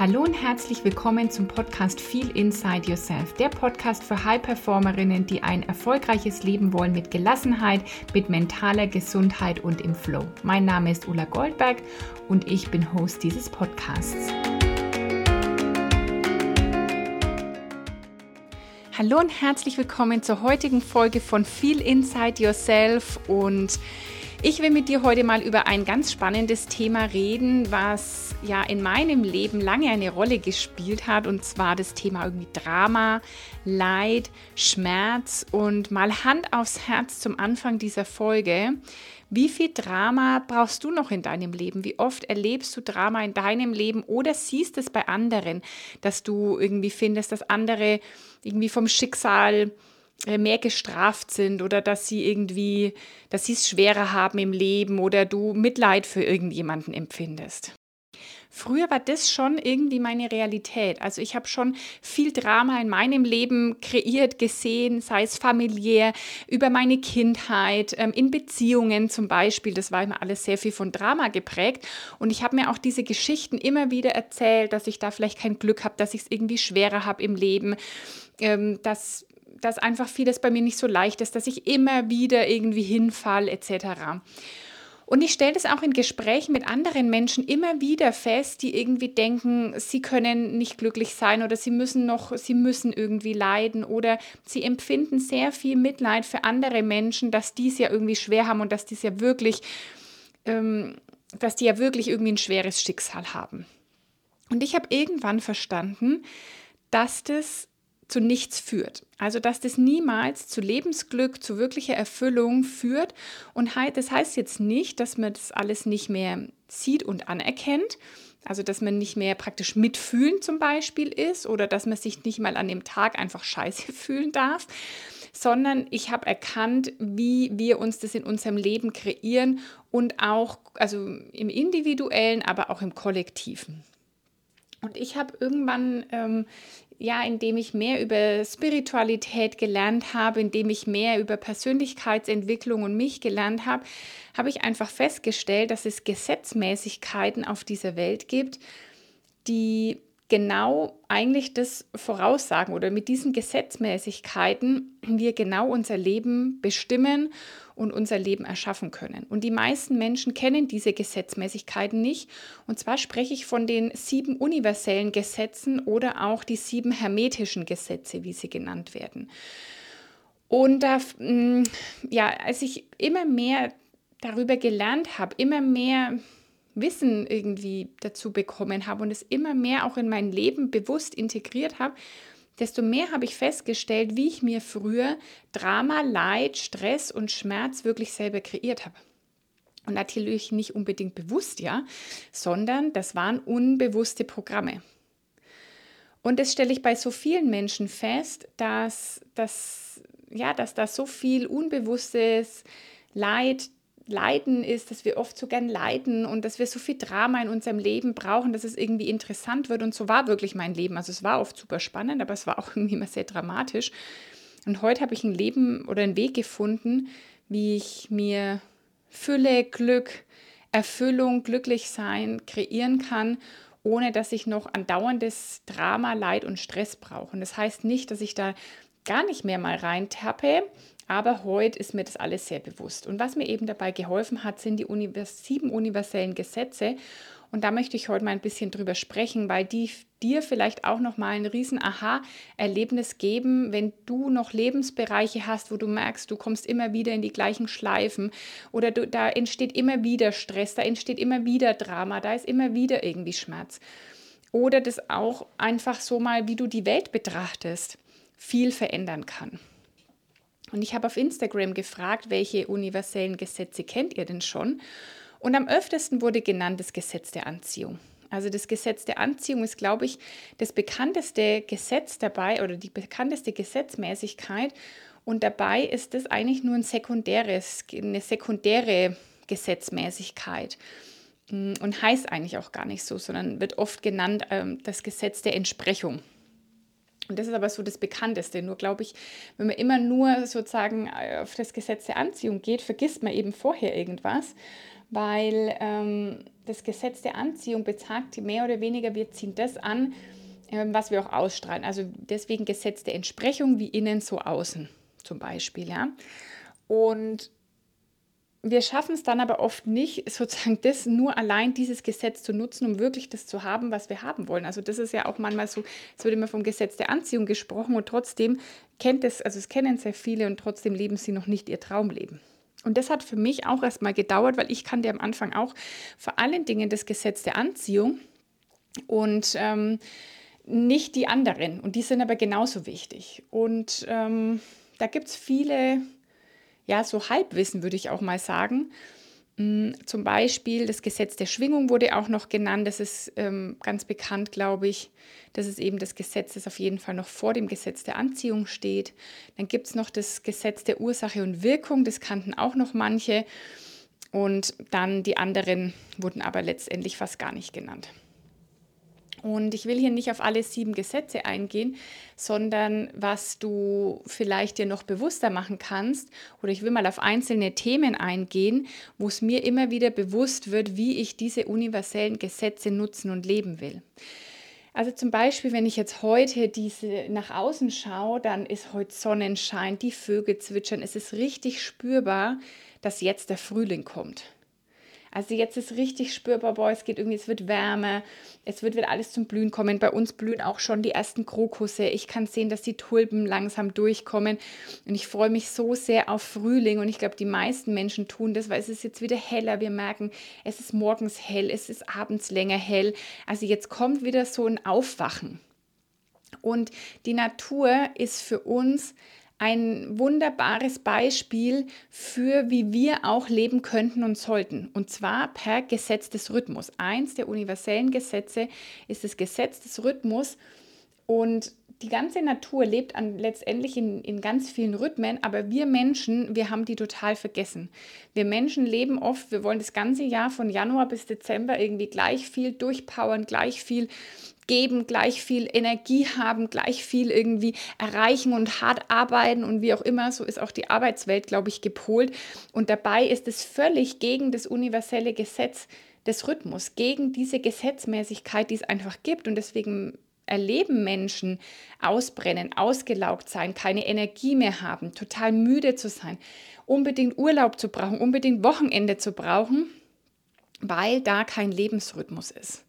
Hallo und herzlich willkommen zum Podcast Feel Inside Yourself, der Podcast für High-Performerinnen, die ein erfolgreiches Leben wollen mit Gelassenheit, mit mentaler Gesundheit und im Flow. Mein Name ist Ulla Goldberg und ich bin Host dieses Podcasts. Hallo und herzlich willkommen zur heutigen Folge von Feel Inside Yourself und ich will mit dir heute mal über ein ganz spannendes Thema reden, was ja in meinem Leben lange eine Rolle gespielt hat, und zwar das Thema irgendwie Drama, Leid, Schmerz und mal Hand aufs Herz zum Anfang dieser Folge. Wie viel Drama brauchst du noch in deinem Leben? Wie oft erlebst du Drama in deinem Leben oder siehst es bei anderen, dass du irgendwie findest, dass andere irgendwie vom Schicksal mehr gestraft sind oder dass sie irgendwie, dass sie es schwerer haben im Leben oder du Mitleid für irgendjemanden empfindest. Früher war das schon irgendwie meine Realität. Also ich habe schon viel Drama in meinem Leben kreiert, gesehen, sei es familiär, über meine Kindheit, ähm, in Beziehungen zum Beispiel. Das war immer alles sehr viel von Drama geprägt. Und ich habe mir auch diese Geschichten immer wieder erzählt, dass ich da vielleicht kein Glück habe, dass ich es irgendwie schwerer habe im Leben, ähm, dass dass einfach vieles bei mir nicht so leicht ist, dass ich immer wieder irgendwie hinfall etc. Und ich stelle das auch in Gesprächen mit anderen Menschen immer wieder fest, die irgendwie denken, sie können nicht glücklich sein oder sie müssen noch, sie müssen irgendwie leiden oder sie empfinden sehr viel Mitleid für andere Menschen, dass die es ja irgendwie schwer haben und dass die es ja wirklich, ähm, dass die ja wirklich irgendwie ein schweres Schicksal haben. Und ich habe irgendwann verstanden, dass das zu nichts führt. Also dass das niemals zu Lebensglück, zu wirklicher Erfüllung führt. Und das heißt jetzt nicht, dass man das alles nicht mehr sieht und anerkennt. Also dass man nicht mehr praktisch mitfühlen zum Beispiel ist oder dass man sich nicht mal an dem Tag einfach scheiße fühlen darf, sondern ich habe erkannt, wie wir uns das in unserem Leben kreieren und auch, also im individuellen, aber auch im kollektiven. Und ich habe irgendwann ähm, ja, indem ich mehr über Spiritualität gelernt habe, indem ich mehr über Persönlichkeitsentwicklung und mich gelernt habe, habe ich einfach festgestellt, dass es Gesetzmäßigkeiten auf dieser Welt gibt, die genau eigentlich das voraussagen oder mit diesen Gesetzmäßigkeiten wir genau unser Leben bestimmen und unser Leben erschaffen können. Und die meisten Menschen kennen diese Gesetzmäßigkeiten nicht. Und zwar spreche ich von den sieben universellen Gesetzen oder auch die sieben hermetischen Gesetze, wie sie genannt werden. Und da, mm, ja, als ich immer mehr darüber gelernt habe, immer mehr Wissen irgendwie dazu bekommen habe und es immer mehr auch in mein Leben bewusst integriert habe, desto mehr habe ich festgestellt, wie ich mir früher Drama, Leid, Stress und Schmerz wirklich selber kreiert habe. Und natürlich nicht unbedingt bewusst, ja, sondern das waren unbewusste Programme. Und das stelle ich bei so vielen Menschen fest, dass, dass, ja, dass da so viel unbewusstes Leid, Leiden ist, dass wir oft so gern leiden und dass wir so viel Drama in unserem Leben brauchen, dass es irgendwie interessant wird. Und so war wirklich mein Leben. Also es war oft super spannend, aber es war auch irgendwie immer sehr dramatisch. Und heute habe ich ein Leben oder einen Weg gefunden, wie ich mir Fülle, Glück, Erfüllung, glücklich sein kreieren kann, ohne dass ich noch andauerndes Drama, Leid und Stress brauche. Und das heißt nicht, dass ich da gar nicht mehr mal reintappe, aber heute ist mir das alles sehr bewusst. Und was mir eben dabei geholfen hat, sind die Univers sieben universellen Gesetze. Und da möchte ich heute mal ein bisschen drüber sprechen, weil die dir vielleicht auch noch mal ein riesen Aha-Erlebnis geben, wenn du noch Lebensbereiche hast, wo du merkst, du kommst immer wieder in die gleichen Schleifen oder du, da entsteht immer wieder Stress, da entsteht immer wieder Drama, da ist immer wieder irgendwie Schmerz. Oder das auch einfach so mal, wie du die Welt betrachtest, viel verändern kann. Und ich habe auf Instagram gefragt, welche universellen Gesetze kennt ihr denn schon? Und am öftesten wurde genannt das Gesetz der Anziehung. Also das Gesetz der Anziehung ist, glaube ich, das bekannteste Gesetz dabei oder die bekannteste Gesetzmäßigkeit. Und dabei ist das eigentlich nur ein sekundäres, eine sekundäre Gesetzmäßigkeit mm, und heißt eigentlich auch gar nicht so, sondern wird oft genannt ähm, das Gesetz der Entsprechung. Und das ist aber so das Bekannteste. Nur glaube ich, wenn man immer nur sozusagen äh, auf das Gesetz der Anziehung geht, vergisst man eben vorher irgendwas, weil ähm, das Gesetz der Anziehung bezagt mehr oder weniger, wir ziehen das an, ähm, was wir auch ausstrahlen. Also deswegen Gesetz der Entsprechung wie innen so außen zum Beispiel. Ja? Und wir schaffen es dann aber oft nicht, sozusagen das nur allein dieses Gesetz zu nutzen, um wirklich das zu haben, was wir haben wollen. Also das ist ja auch manchmal so, es wird immer vom Gesetz der Anziehung gesprochen und trotzdem kennt es, also es kennen sehr viele und trotzdem leben sie noch nicht ihr Traumleben. Und das hat für mich auch erstmal gedauert, weil ich kannte am Anfang auch vor allen Dingen das Gesetz der Anziehung und ähm, nicht die anderen. Und die sind aber genauso wichtig. Und ähm, da gibt es viele ja, so Halbwissen, würde ich auch mal sagen. Mm, zum Beispiel das Gesetz der Schwingung wurde auch noch genannt. Das ist ähm, ganz bekannt, glaube ich. Das ist eben das Gesetz, das auf jeden Fall noch vor dem Gesetz der Anziehung steht. Dann gibt es noch das Gesetz der Ursache und Wirkung. Das kannten auch noch manche. Und dann die anderen wurden aber letztendlich fast gar nicht genannt. Und ich will hier nicht auf alle sieben Gesetze eingehen, sondern was du vielleicht dir noch bewusster machen kannst. Oder ich will mal auf einzelne Themen eingehen, wo es mir immer wieder bewusst wird, wie ich diese universellen Gesetze nutzen und leben will. Also zum Beispiel, wenn ich jetzt heute diese nach außen schaue, dann ist heute Sonnenschein, die Vögel zwitschern, es ist richtig spürbar, dass jetzt der Frühling kommt. Also jetzt ist richtig spürbar, boah, es geht irgendwie, es wird wärmer, es wird, wird alles zum Blühen kommen. Bei uns blühen auch schon die ersten Krokusse. Ich kann sehen, dass die Tulpen langsam durchkommen. Und ich freue mich so sehr auf Frühling. Und ich glaube, die meisten Menschen tun das, weil es ist jetzt wieder heller. Wir merken, es ist morgens hell, es ist abends länger hell. Also jetzt kommt wieder so ein Aufwachen. Und die Natur ist für uns ein wunderbares Beispiel für, wie wir auch leben könnten und sollten. Und zwar per Gesetz des Rhythmus. Eins der universellen Gesetze ist das Gesetz des Rhythmus. Und die ganze Natur lebt an, letztendlich in, in ganz vielen Rhythmen, aber wir Menschen, wir haben die total vergessen. Wir Menschen leben oft, wir wollen das ganze Jahr von Januar bis Dezember irgendwie gleich viel durchpowern, gleich viel geben, gleich viel Energie haben, gleich viel irgendwie erreichen und hart arbeiten und wie auch immer. So ist auch die Arbeitswelt, glaube ich, gepolt. Und dabei ist es völlig gegen das universelle Gesetz des Rhythmus, gegen diese Gesetzmäßigkeit, die es einfach gibt. Und deswegen erleben Menschen ausbrennen, ausgelaugt sein, keine Energie mehr haben, total müde zu sein, unbedingt Urlaub zu brauchen, unbedingt Wochenende zu brauchen weil da kein Lebensrhythmus ist.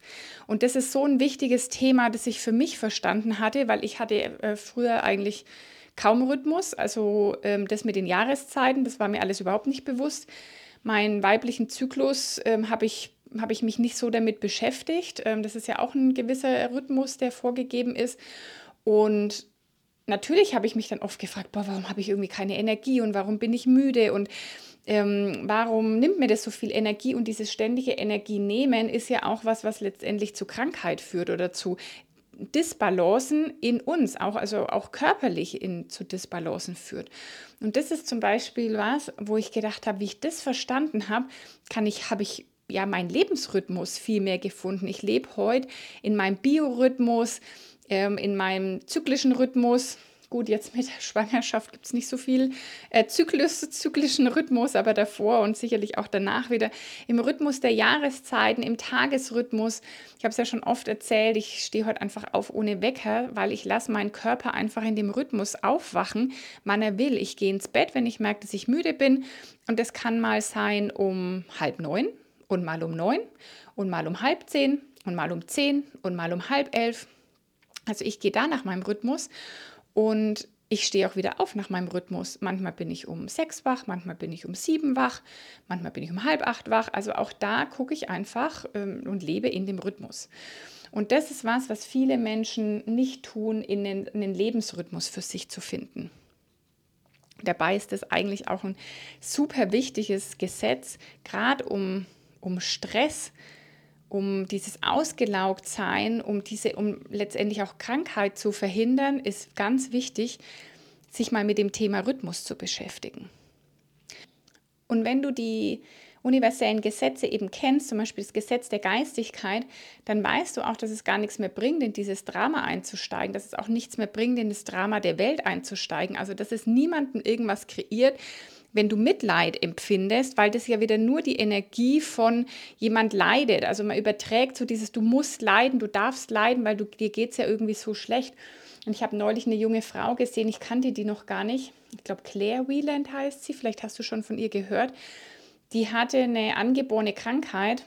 Und das ist so ein wichtiges Thema, das ich für mich verstanden hatte, weil ich hatte äh, früher eigentlich kaum Rhythmus. Also ähm, das mit den Jahreszeiten, das war mir alles überhaupt nicht bewusst. Meinen weiblichen Zyklus ähm, habe ich, hab ich mich nicht so damit beschäftigt. Ähm, das ist ja auch ein gewisser Rhythmus, der vorgegeben ist. Und natürlich habe ich mich dann oft gefragt, boah, warum habe ich irgendwie keine Energie und warum bin ich müde und ähm, warum nimmt mir das so viel Energie? Und dieses ständige Energienehmen ist ja auch was, was letztendlich zu Krankheit führt oder zu Disbalancen in uns, auch, also auch körperlich in, zu Disbalancen führt. Und das ist zum Beispiel was, wo ich gedacht habe, wie ich das verstanden habe, kann ich, habe ich ja meinen Lebensrhythmus viel mehr gefunden. Ich lebe heute in meinem Biorhythmus, ähm, in meinem zyklischen Rhythmus, Gut, jetzt mit der Schwangerschaft gibt es nicht so viel äh, Zyklus, zyklischen Rhythmus, aber davor und sicherlich auch danach wieder im Rhythmus der Jahreszeiten, im Tagesrhythmus. Ich habe es ja schon oft erzählt, ich stehe heute einfach auf ohne Wecker, weil ich lasse meinen Körper einfach in dem Rhythmus aufwachen, wann er will. Ich gehe ins Bett, wenn ich merke, dass ich müde bin und das kann mal sein um halb neun und mal um neun und mal um halb zehn und mal um zehn und mal um halb elf. Also ich gehe da nach meinem Rhythmus und ich stehe auch wieder auf nach meinem Rhythmus. Manchmal bin ich um sechs wach, manchmal bin ich um sieben wach, manchmal bin ich um halb acht wach. Also auch da gucke ich einfach ähm, und lebe in dem Rhythmus. Und das ist was, was viele Menschen nicht tun, in den, in den Lebensrhythmus für sich zu finden. Dabei ist es eigentlich auch ein super wichtiges Gesetz, gerade um, um Stress um dieses Ausgelaugtsein, um diese, um letztendlich auch Krankheit zu verhindern, ist ganz wichtig, sich mal mit dem Thema Rhythmus zu beschäftigen. Und wenn du die universellen Gesetze eben kennst, zum Beispiel das Gesetz der Geistigkeit, dann weißt du auch, dass es gar nichts mehr bringt, in dieses Drama einzusteigen, dass es auch nichts mehr bringt, in das Drama der Welt einzusteigen. Also, dass es niemanden irgendwas kreiert, wenn du Mitleid empfindest, weil das ja wieder nur die Energie von jemand leidet. Also man überträgt so dieses, du musst leiden, du darfst leiden, weil du, dir geht es ja irgendwie so schlecht. Und ich habe neulich eine junge Frau gesehen, ich kannte die noch gar nicht. Ich glaube, Claire Wieland heißt sie, vielleicht hast du schon von ihr gehört. Die hatte eine angeborene Krankheit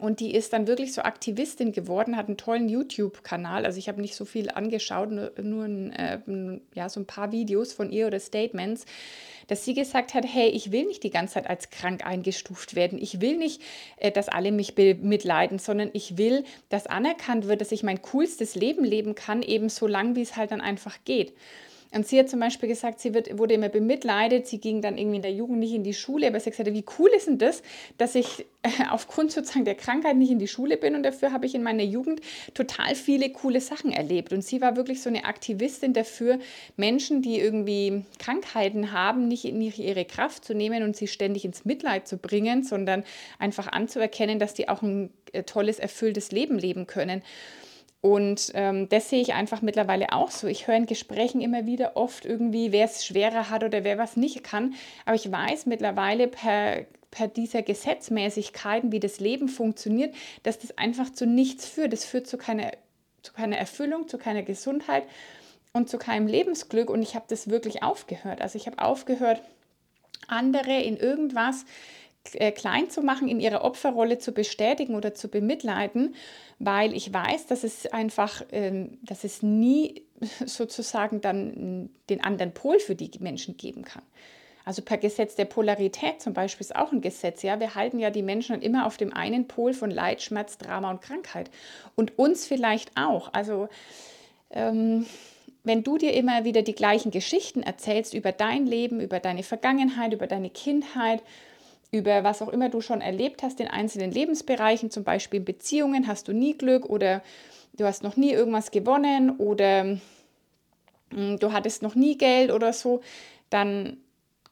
und die ist dann wirklich so Aktivistin geworden, hat einen tollen YouTube-Kanal. Also ich habe nicht so viel angeschaut, nur, nur ein, äh, ja, so ein paar Videos von ihr oder Statements, dass sie gesagt hat, hey, ich will nicht die ganze Zeit als krank eingestuft werden. Ich will nicht, äh, dass alle mich mitleiden, sondern ich will, dass anerkannt wird, dass ich mein coolstes Leben leben kann, eben so lang, wie es halt dann einfach geht. Und sie hat zum Beispiel gesagt, sie wird, wurde immer bemitleidet, sie ging dann irgendwie in der Jugend nicht in die Schule, aber sie hat gesagt, wie cool ist denn das, dass ich äh, aufgrund sozusagen der Krankheit nicht in die Schule bin und dafür habe ich in meiner Jugend total viele coole Sachen erlebt. Und sie war wirklich so eine Aktivistin dafür, Menschen, die irgendwie Krankheiten haben, nicht in ihre Kraft zu nehmen und sie ständig ins Mitleid zu bringen, sondern einfach anzuerkennen, dass die auch ein äh, tolles, erfülltes Leben leben können. Und ähm, das sehe ich einfach mittlerweile auch so. Ich höre in Gesprächen immer wieder oft irgendwie, wer es schwerer hat oder wer was nicht kann. Aber ich weiß mittlerweile per, per dieser Gesetzmäßigkeiten, wie das Leben funktioniert, dass das einfach zu nichts führt. Das führt zu keiner, zu keiner Erfüllung, zu keiner Gesundheit und zu keinem Lebensglück. Und ich habe das wirklich aufgehört. Also ich habe aufgehört, andere in irgendwas klein zu machen, in ihrer Opferrolle zu bestätigen oder zu bemitleiden, weil ich weiß, dass es einfach, ähm, dass es nie sozusagen dann den anderen Pol für die Menschen geben kann. Also per Gesetz der Polarität zum Beispiel ist auch ein Gesetz. Ja, wir halten ja die Menschen immer auf dem einen Pol von Leid, Schmerz, Drama und Krankheit und uns vielleicht auch. Also ähm, wenn du dir immer wieder die gleichen Geschichten erzählst über dein Leben, über deine Vergangenheit, über deine Kindheit, über was auch immer du schon erlebt hast in einzelnen Lebensbereichen, zum Beispiel in Beziehungen, hast du nie Glück oder du hast noch nie irgendwas gewonnen oder hm, du hattest noch nie Geld oder so, dann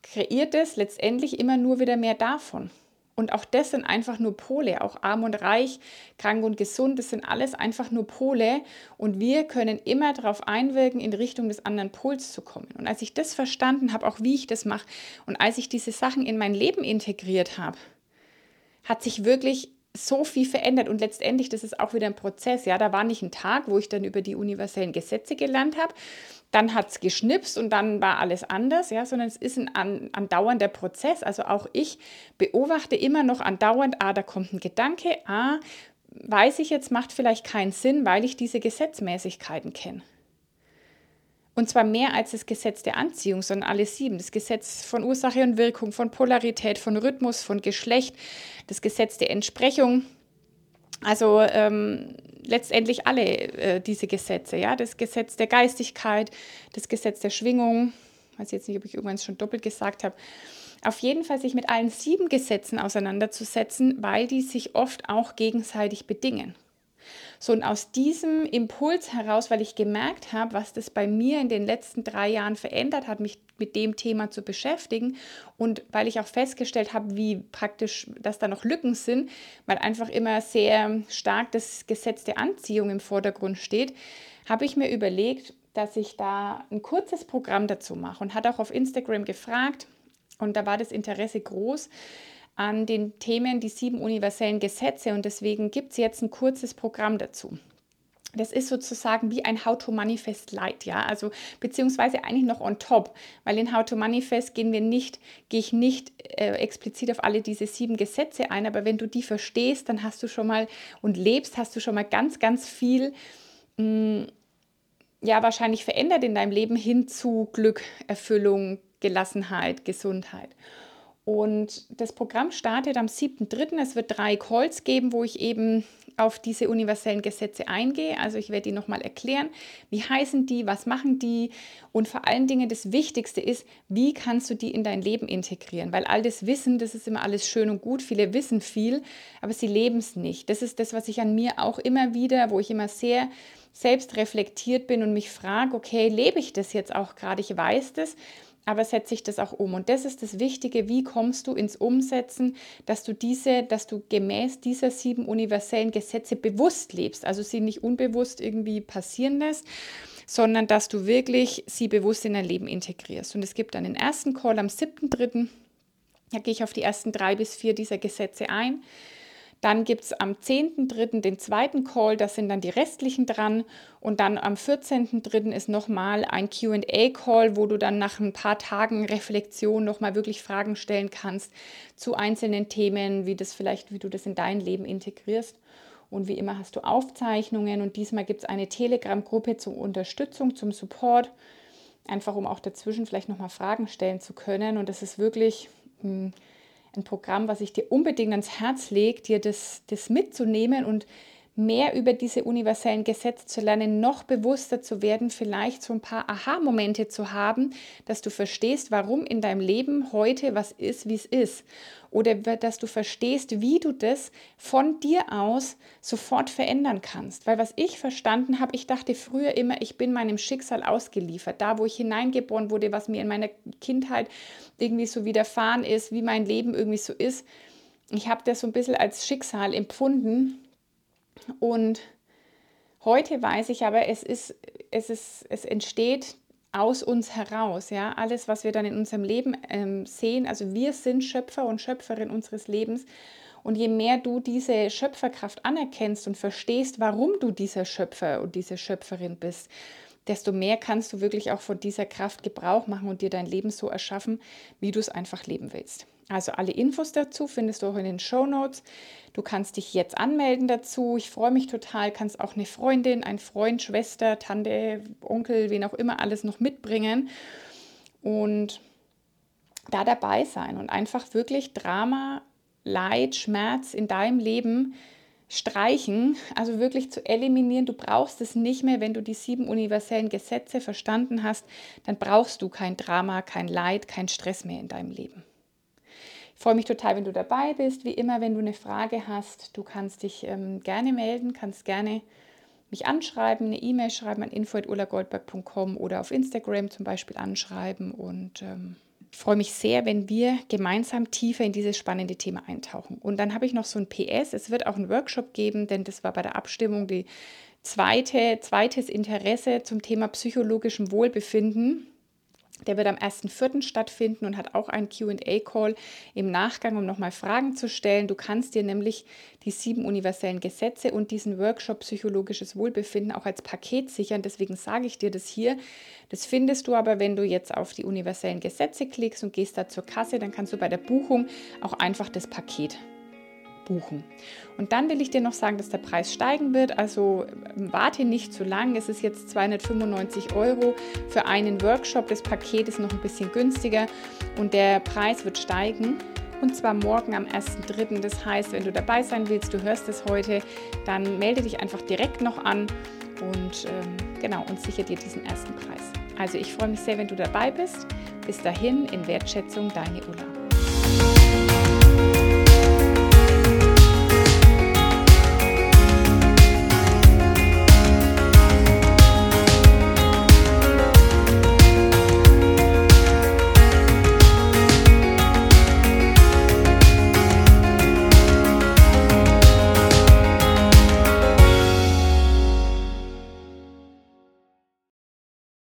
kreiert es letztendlich immer nur wieder mehr davon. Und auch das sind einfach nur Pole, auch arm und reich, krank und gesund, das sind alles einfach nur Pole. Und wir können immer darauf einwirken, in Richtung des anderen Pols zu kommen. Und als ich das verstanden habe, auch wie ich das mache, und als ich diese Sachen in mein Leben integriert habe, hat sich wirklich so viel verändert und letztendlich, das ist auch wieder ein Prozess. Ja, da war nicht ein Tag, wo ich dann über die universellen Gesetze gelernt habe, dann hat es geschnipst und dann war alles anders, ja, sondern es ist ein andauernder Prozess. Also auch ich beobachte immer noch andauernd, ah, da kommt ein Gedanke, ah, weiß ich jetzt, macht vielleicht keinen Sinn, weil ich diese Gesetzmäßigkeiten kenne. Und zwar mehr als das Gesetz der Anziehung, sondern alle sieben. Das Gesetz von Ursache und Wirkung, von Polarität, von Rhythmus, von Geschlecht, das Gesetz der Entsprechung. Also ähm, letztendlich alle äh, diese Gesetze. Ja? Das Gesetz der Geistigkeit, das Gesetz der Schwingung. Ich weiß jetzt nicht, ob ich irgendwann schon doppelt gesagt habe. Auf jeden Fall sich mit allen sieben Gesetzen auseinanderzusetzen, weil die sich oft auch gegenseitig bedingen. So, und aus diesem Impuls heraus, weil ich gemerkt habe, was das bei mir in den letzten drei Jahren verändert hat, mich mit dem Thema zu beschäftigen und weil ich auch festgestellt habe, wie praktisch, dass da noch Lücken sind, weil einfach immer sehr stark das Gesetz der Anziehung im Vordergrund steht, habe ich mir überlegt, dass ich da ein kurzes Programm dazu mache und hat auch auf Instagram gefragt und da war das Interesse groß an den Themen die sieben universellen Gesetze und deswegen gibt es jetzt ein kurzes Programm dazu. Das ist sozusagen wie ein How to Manifest Light, ja, also beziehungsweise eigentlich noch on top, weil in How to Manifest gehen wir nicht, gehe ich nicht äh, explizit auf alle diese sieben Gesetze ein, aber wenn du die verstehst, dann hast du schon mal und lebst, hast du schon mal ganz, ganz viel, mh, mm, ja, wahrscheinlich verändert in deinem Leben hin zu Glück, Erfüllung, Gelassenheit, Gesundheit. Und das Programm startet am 7.3. Es wird drei Calls geben, wo ich eben auf diese universellen Gesetze eingehe. Also ich werde die nochmal erklären. Wie heißen die? Was machen die? Und vor allen Dingen das Wichtigste ist, wie kannst du die in dein Leben integrieren? Weil all das Wissen, das ist immer alles schön und gut. Viele wissen viel, aber sie leben es nicht. Das ist das, was ich an mir auch immer wieder, wo ich immer sehr selbst reflektiert bin und mich frage, okay, lebe ich das jetzt auch gerade? Ich weiß das aber setze ich das auch um. Und das ist das Wichtige, wie kommst du ins Umsetzen, dass du diese, dass du gemäß dieser sieben universellen Gesetze bewusst lebst, also sie nicht unbewusst irgendwie passieren lässt, sondern dass du wirklich sie bewusst in dein Leben integrierst. Und es gibt dann den ersten Call am 7.3. Da gehe ich auf die ersten drei bis vier dieser Gesetze ein. Dann gibt es am 10.3. den zweiten Call, da sind dann die restlichen dran. Und dann am 14.3. ist nochmal ein QA-Call, wo du dann nach ein paar Tagen Reflexion nochmal wirklich Fragen stellen kannst zu einzelnen Themen, wie das vielleicht, wie du das in dein Leben integrierst. Und wie immer hast du Aufzeichnungen und diesmal gibt es eine Telegram-Gruppe zur Unterstützung, zum Support, einfach um auch dazwischen vielleicht nochmal Fragen stellen zu können. Und das ist wirklich hm, ein Programm, was ich dir unbedingt ans Herz lege, dir das, das mitzunehmen und mehr über diese universellen Gesetze zu lernen, noch bewusster zu werden, vielleicht so ein paar Aha-Momente zu haben, dass du verstehst, warum in deinem Leben heute was ist, wie es ist. Oder dass du verstehst, wie du das von dir aus sofort verändern kannst. Weil was ich verstanden habe, ich dachte früher immer, ich bin meinem Schicksal ausgeliefert. Da, wo ich hineingeboren wurde, was mir in meiner Kindheit irgendwie so widerfahren ist, wie mein Leben irgendwie so ist. Ich habe das so ein bisschen als Schicksal empfunden und heute weiß ich aber, es ist, es ist, es entsteht aus uns heraus, ja, alles, was wir dann in unserem Leben ähm, sehen, also wir sind Schöpfer und Schöpferin unseres Lebens und je mehr du diese Schöpferkraft anerkennst und verstehst, warum du dieser Schöpfer und diese Schöpferin bist, desto mehr kannst du wirklich auch von dieser Kraft Gebrauch machen und dir dein Leben so erschaffen, wie du es einfach leben willst. Also alle Infos dazu findest du auch in den Show Notes. Du kannst dich jetzt anmelden dazu. Ich freue mich total. Kannst auch eine Freundin, ein Freund, Schwester, Tante, Onkel, wen auch immer alles noch mitbringen und da dabei sein und einfach wirklich Drama, Leid, Schmerz in deinem Leben streichen, also wirklich zu eliminieren. Du brauchst es nicht mehr, wenn du die sieben universellen Gesetze verstanden hast, dann brauchst du kein Drama, kein Leid, kein Stress mehr in deinem Leben. Freue mich total, wenn du dabei bist. Wie immer, wenn du eine Frage hast, du kannst dich ähm, gerne melden, kannst gerne mich anschreiben, eine E-Mail schreiben an info.ulagoldberg.com oder auf Instagram zum Beispiel anschreiben. Und ähm, ich freue mich sehr, wenn wir gemeinsam tiefer in dieses spannende Thema eintauchen. Und dann habe ich noch so ein PS. Es wird auch einen Workshop geben, denn das war bei der Abstimmung die zweite, zweites Interesse zum Thema psychologischem Wohlbefinden. Der wird am 1.4. stattfinden und hat auch einen QA-Call im Nachgang, um nochmal Fragen zu stellen. Du kannst dir nämlich die sieben universellen Gesetze und diesen Workshop Psychologisches Wohlbefinden auch als Paket sichern. Deswegen sage ich dir das hier. Das findest du aber, wenn du jetzt auf die universellen Gesetze klickst und gehst da zur Kasse, dann kannst du bei der Buchung auch einfach das Paket buchen. Und dann will ich dir noch sagen, dass der Preis steigen wird. Also ähm, warte nicht zu lang. Es ist jetzt 295 Euro für einen Workshop. Das Paket ist noch ein bisschen günstiger und der Preis wird steigen. Und zwar morgen am 1.3. Das heißt, wenn du dabei sein willst, du hörst es heute, dann melde dich einfach direkt noch an und ähm, genau und sichere dir diesen ersten Preis. Also ich freue mich sehr, wenn du dabei bist. Bis dahin in Wertschätzung, deine Ulla.